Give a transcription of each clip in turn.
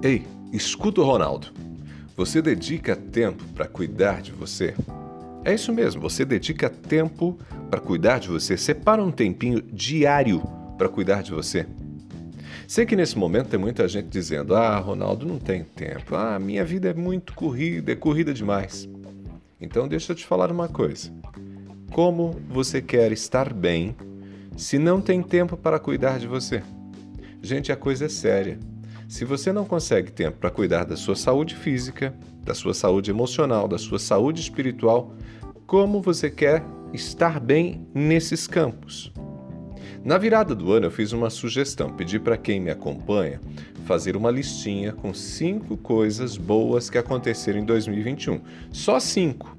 Ei, escuta o Ronaldo. Você dedica tempo para cuidar de você? É isso mesmo, você dedica tempo para cuidar de você. Separa um tempinho diário para cuidar de você. Sei que nesse momento tem muita gente dizendo: Ah, Ronaldo, não tem tempo. Ah, minha vida é muito corrida, é corrida demais. Então deixa eu te falar uma coisa. Como você quer estar bem se não tem tempo para cuidar de você? Gente, a coisa é séria. Se você não consegue tempo para cuidar da sua saúde física, da sua saúde emocional, da sua saúde espiritual, como você quer estar bem nesses campos? Na virada do ano, eu fiz uma sugestão, pedi para quem me acompanha fazer uma listinha com cinco coisas boas que aconteceram em 2021. Só cinco.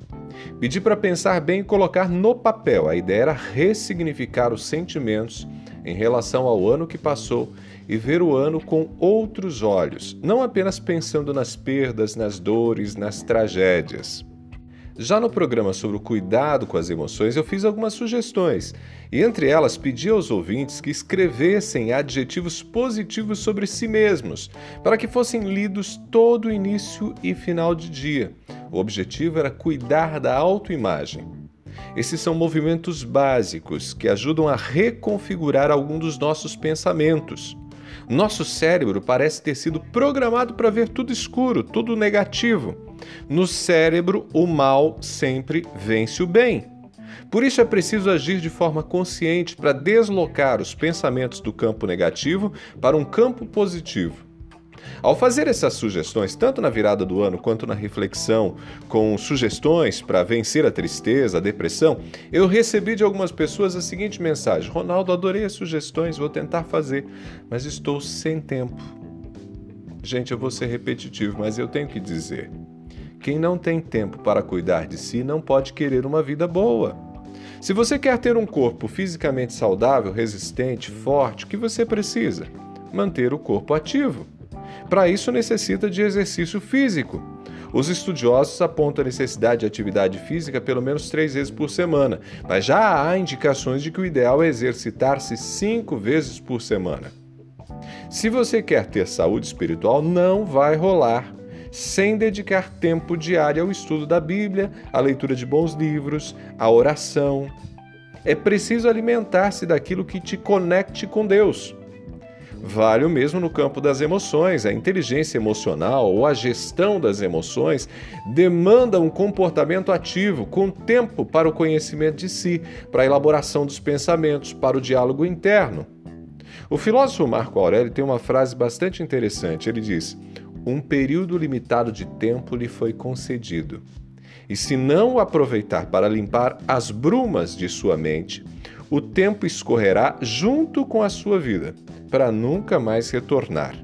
Pedi para pensar bem e colocar no papel. A ideia era ressignificar os sentimentos em relação ao ano que passou e ver o ano com outros olhos, não apenas pensando nas perdas, nas dores, nas tragédias. Já no programa sobre o cuidado com as emoções, eu fiz algumas sugestões, e entre elas pedi aos ouvintes que escrevessem adjetivos positivos sobre si mesmos, para que fossem lidos todo início e final de dia. O objetivo era cuidar da autoimagem. Esses são movimentos básicos que ajudam a reconfigurar algum dos nossos pensamentos. Nosso cérebro parece ter sido programado para ver tudo escuro, tudo negativo. No cérebro, o mal sempre vence o bem. Por isso é preciso agir de forma consciente para deslocar os pensamentos do campo negativo para um campo positivo. Ao fazer essas sugestões, tanto na virada do ano quanto na reflexão, com sugestões para vencer a tristeza, a depressão, eu recebi de algumas pessoas a seguinte mensagem: Ronaldo, adorei as sugestões, vou tentar fazer, mas estou sem tempo. Gente, eu vou ser repetitivo, mas eu tenho que dizer: quem não tem tempo para cuidar de si não pode querer uma vida boa. Se você quer ter um corpo fisicamente saudável, resistente, forte, o que você precisa? Manter o corpo ativo. Para isso, necessita de exercício físico. Os estudiosos apontam a necessidade de atividade física pelo menos três vezes por semana, mas já há indicações de que o ideal é exercitar-se cinco vezes por semana. Se você quer ter saúde espiritual, não vai rolar sem dedicar tempo diário ao estudo da Bíblia, à leitura de bons livros, à oração. É preciso alimentar-se daquilo que te conecte com Deus. Vale o mesmo no campo das emoções. A inteligência emocional ou a gestão das emoções demanda um comportamento ativo, com tempo para o conhecimento de si, para a elaboração dos pensamentos, para o diálogo interno. O filósofo Marco Aurélio tem uma frase bastante interessante. Ele diz: Um período limitado de tempo lhe foi concedido. E se não o aproveitar para limpar as brumas de sua mente, o tempo escorrerá junto com a sua vida, para nunca mais retornar.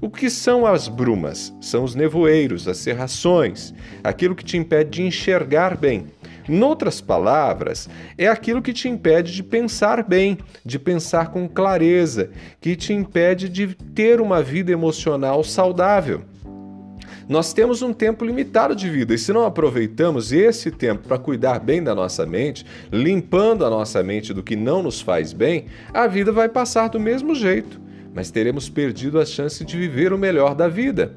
O que são as brumas? São os nevoeiros, as serrações, aquilo que te impede de enxergar bem. Noutras palavras, é aquilo que te impede de pensar bem, de pensar com clareza, que te impede de ter uma vida emocional saudável. Nós temos um tempo limitado de vida e se não aproveitamos esse tempo para cuidar bem da nossa mente, limpando a nossa mente do que não nos faz bem, a vida vai passar do mesmo jeito, mas teremos perdido a chance de viver o melhor da vida.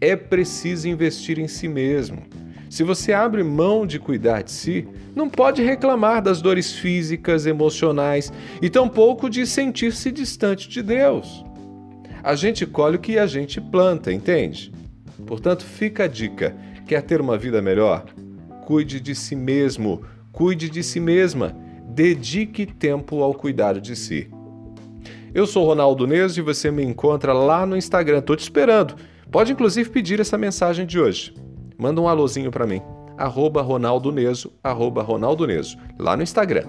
É preciso investir em si mesmo. Se você abre mão de cuidar de si, não pode reclamar das dores físicas, emocionais e tampouco de sentir-se distante de Deus. A gente colhe o que a gente planta, entende? Portanto, fica a dica: quer ter uma vida melhor? Cuide de si mesmo, cuide de si mesma, dedique tempo ao cuidado de si. Eu sou Ronaldo Neso e você me encontra lá no Instagram. Estou te esperando. Pode inclusive pedir essa mensagem de hoje. Manda um alôzinho para mim. Arroba Ronaldo Neso, arroba Ronaldo Neso, lá no Instagram.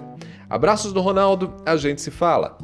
Abraços do Ronaldo, a gente se fala.